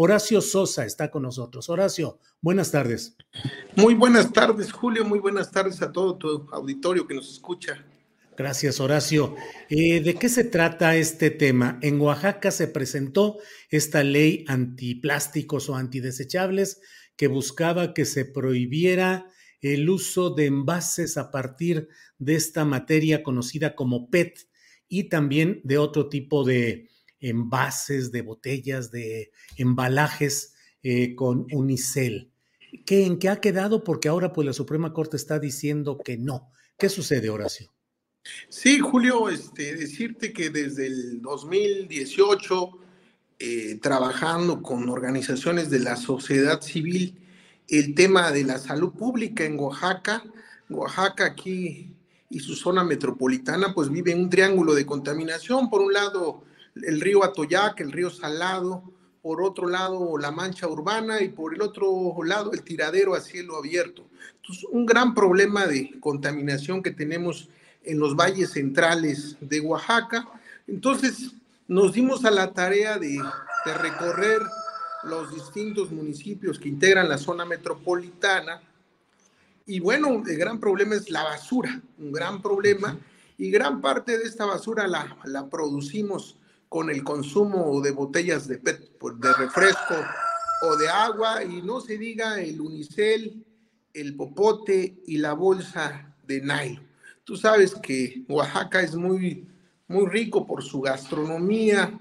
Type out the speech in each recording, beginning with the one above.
Horacio Sosa está con nosotros. Horacio, buenas tardes. Muy buenas tardes, Julio. Muy buenas tardes a todo tu auditorio que nos escucha. Gracias, Horacio. Eh, ¿De qué se trata este tema? En Oaxaca se presentó esta ley antiplásticos o antidesechables que buscaba que se prohibiera el uso de envases a partir de esta materia conocida como PET y también de otro tipo de envases, de botellas, de embalajes eh, con unicel. ¿Qué, ¿En qué ha quedado? Porque ahora pues la Suprema Corte está diciendo que no. ¿Qué sucede, Horacio? Sí, Julio, este, decirte que desde el 2018, eh, trabajando con organizaciones de la sociedad civil, el tema de la salud pública en Oaxaca, Oaxaca aquí y su zona metropolitana, pues vive un triángulo de contaminación. Por un lado, el río Atoyac, el río Salado, por otro lado la mancha urbana y por el otro lado el tiradero a cielo abierto. Entonces, un gran problema de contaminación que tenemos en los valles centrales de Oaxaca. Entonces, nos dimos a la tarea de, recorrer los distintos municipios que integran la zona metropolitana. Y bueno, el gran problema es la basura, un gran problema. Y gran parte de esta basura la, la producimos con el consumo de botellas de, pues, de refresco o de agua y no se diga el unicel, el popote y la bolsa de nylon. Tú sabes que Oaxaca es muy, muy rico por su gastronomía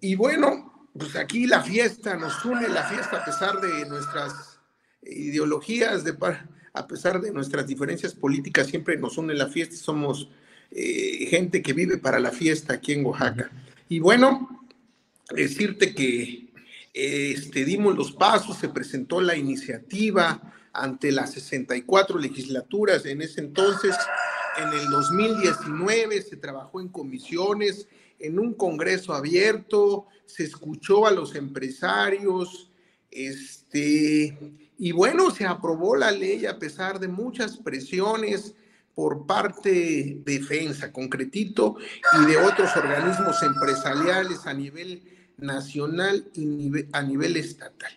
y bueno, pues aquí la fiesta nos une, la fiesta a pesar de nuestras ideologías, de, a pesar de nuestras diferencias políticas, siempre nos une la fiesta y somos eh, gente que vive para la fiesta aquí en Oaxaca. Y bueno, decirte que este, dimos los pasos, se presentó la iniciativa ante las 64 legislaturas en ese entonces. En el 2019 se trabajó en comisiones, en un congreso abierto, se escuchó a los empresarios, este, y bueno, se aprobó la ley a pesar de muchas presiones por parte de FENSA, concretito, y de otros organismos empresariales a nivel nacional y a nivel estatal.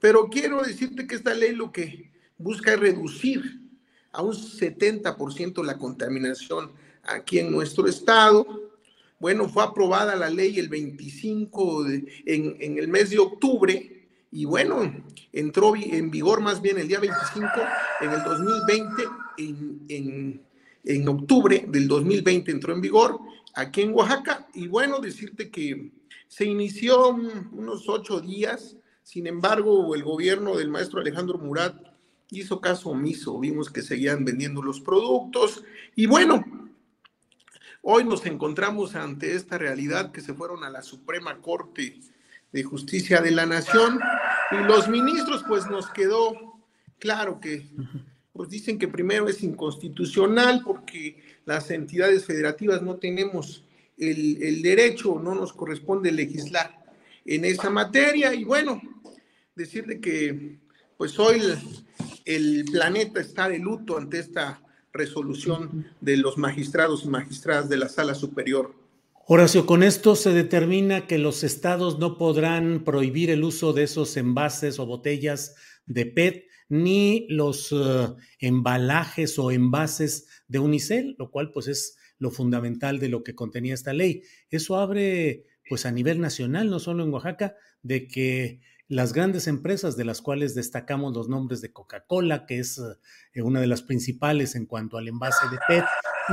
Pero quiero decirte que esta ley lo que busca es reducir a un 70% la contaminación aquí en nuestro estado. Bueno, fue aprobada la ley el 25 en, en, el mes de octubre y bueno, entró en vigor más bien el día 25 en el 2020 en, en, octubre del 2020 entró en vigor aquí en Oaxaca. Y bueno, decirte que se inició unos ocho días, sin embargo, el gobierno del maestro Alejandro Murat hizo caso omiso, vimos que seguían vendiendo los productos y bueno, hoy nos encontramos ante esta realidad que se fueron a la Suprema Corte de Justicia de la Nación y los ministros pues nos quedó claro que pues dicen que primero es inconstitucional porque las entidades federativas no tenemos el, el derecho, no nos corresponde legislar en esa materia y bueno, decirle que pues hoy el, el planeta está de luto ante esta resolución de los magistrados y magistradas de la sala superior. Horacio, con esto se determina que los estados no podrán prohibir el uso de esos envases o botellas de PET ni los uh, embalajes o envases de unicel, lo cual pues es lo fundamental de lo que contenía esta ley. Eso abre pues a nivel nacional, no solo en Oaxaca, de que las grandes empresas de las cuales destacamos los nombres de Coca-Cola, que es eh, una de las principales en cuanto al envase de PET,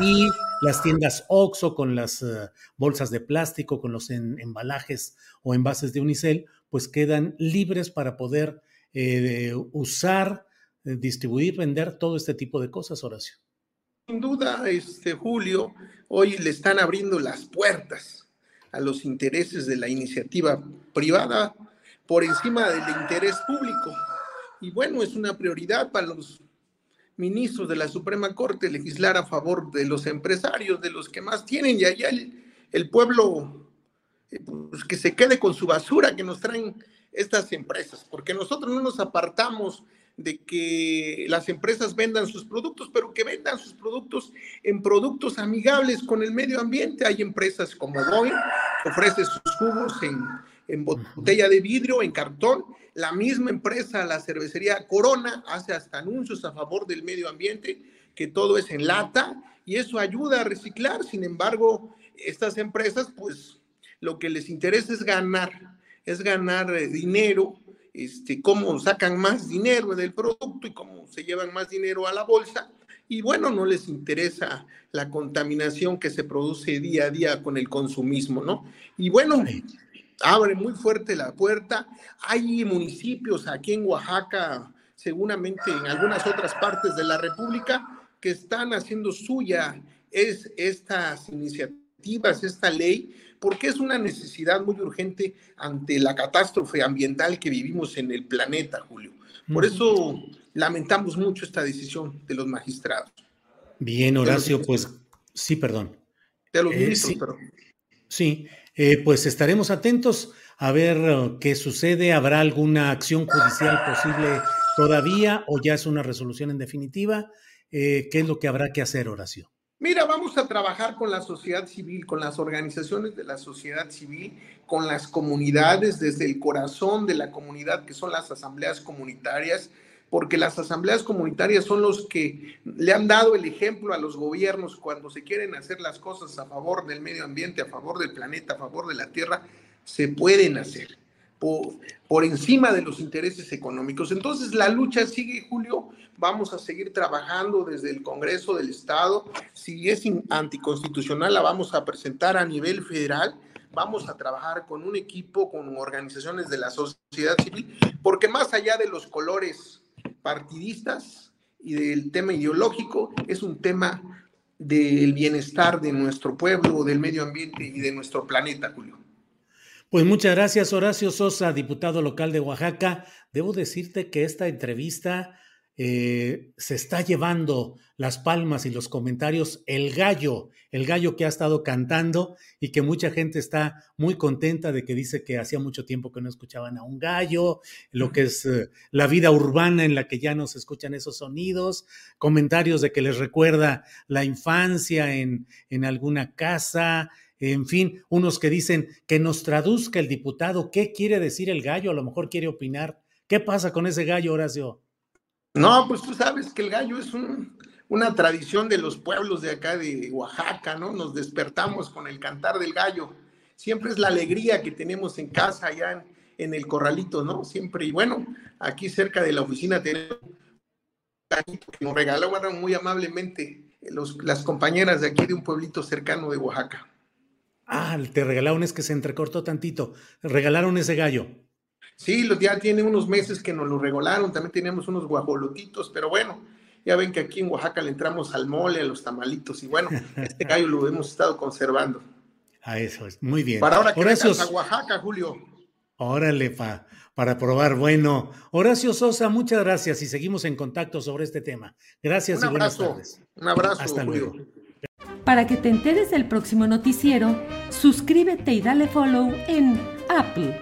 y las tiendas OXO con las eh, bolsas de plástico, con los embalajes o envases de unicel, pues quedan libres para poder eh, usar, distribuir, vender todo este tipo de cosas, Horacio. Sin duda, este Julio, hoy le están abriendo las puertas a los intereses de la iniciativa privada por encima del interés público. Y bueno, es una prioridad para los ministros de la Suprema Corte legislar a favor de los empresarios, de los que más tienen, y allá el, pueblo eh, pues, que se quede con su basura que nos traen estas empresas, porque nosotros no nos apartamos de que las empresas vendan sus productos, pero que vendan sus productos en productos amigables con el medio ambiente. Hay empresas como Boeing que ofrece sus jugos en, en botella de vidrio, en cartón. La misma empresa, la cervecería Corona, hace hasta anuncios a favor del medio ambiente, que todo es en lata, y eso ayuda a reciclar. Sin embargo, estas empresas, pues lo que les interesa es ganar, es ganar eh, dinero, este, cómo sacan más dinero del producto y cómo se llevan más dinero a la bolsa. Y bueno, no les interesa la contaminación que se produce día a día con el consumismo, ¿no? Y bueno, abre muy fuerte la puerta. Hay municipios aquí en Oaxaca, seguramente en algunas otras partes de la República, que están haciendo suya es estas iniciativas, esta ley, porque es una necesidad muy urgente ante la catástrofe ambiental que vivimos en el planeta, Julio. Por eso lamentamos mucho esta decisión de los magistrados. Bien, Horacio, pues sí, perdón. De los eh, ministros, sí. perdón. Sí, eh, pues estaremos atentos a ver uh, qué sucede. ¿Habrá alguna acción judicial posible todavía o ya es una resolución en definitiva? Eh, ¿Qué es lo que habrá que hacer, Horacio? Mira, vamos a trabajar con la sociedad civil, con las organizaciones de la sociedad civil, con las comunidades, desde el corazón de la comunidad, que son las asambleas comunitarias, porque las asambleas comunitarias son los que le han dado el ejemplo a los gobiernos cuando se quieren hacer las cosas a favor del medio ambiente, a favor del planeta, a favor de la tierra, se pueden hacer por, encima de los intereses económicos. Entonces la lucha sigue, Julio, vamos a seguir trabajando desde el Congreso del Estado. Si es anticonstitucional, la vamos a presentar a nivel federal. Vamos a trabajar con un equipo, con organizaciones de la sociedad civil, porque más allá de los colores partidistas y del tema ideológico, es un tema del bienestar de nuestro pueblo, del medio ambiente y de nuestro planeta, Julio. Pues muchas gracias, Horacio Sosa, diputado local de Oaxaca. Debo decirte que esta entrevista eh, se está llevando las palmas y los comentarios el gallo, el gallo que ha estado cantando y que mucha gente está muy contenta de que dice que hacía mucho tiempo que no escuchaban a un gallo, lo que es eh, la vida urbana en la que ya no se escuchan esos sonidos, comentarios de que les recuerda la infancia en, en alguna casa, en fin, unos que dicen que nos traduzca el diputado qué quiere decir el gallo, a lo mejor quiere opinar. ¿Qué pasa con ese gallo, Horacio? No, pues tú sabes que el gallo es una tradición de los pueblos de acá de Oaxaca, ¿no? Nos despertamos con el cantar del gallo. Siempre es la alegría que tenemos en casa, allá en, el corralito, ¿no? Siempre. Y bueno, aquí cerca de la oficina tenemos que nos regalaron muy amablemente las compañeras de aquí de un pueblito cercano de Oaxaca. Ah, te regalaron, es que se entrecortó tantito. Regalaron ese gallo. Sí, ya tiene unos meses que nos lo regalaron, también teníamos unos guajolotitos, pero bueno, ya ven que aquí en Oaxaca le entramos al mole, a los tamalitos, y bueno, este gallo lo hemos estado conservando. A eso es, muy bien. Para ahora que Horacio... a Oaxaca, Julio. Órale, pa, para probar. Bueno, Horacio Sosa, muchas gracias y seguimos en contacto sobre este tema. Gracias un y buenas tardes. Un abrazo. Hasta luego. Para que te enteres del próximo noticiero, suscríbete y dale follow en Apple,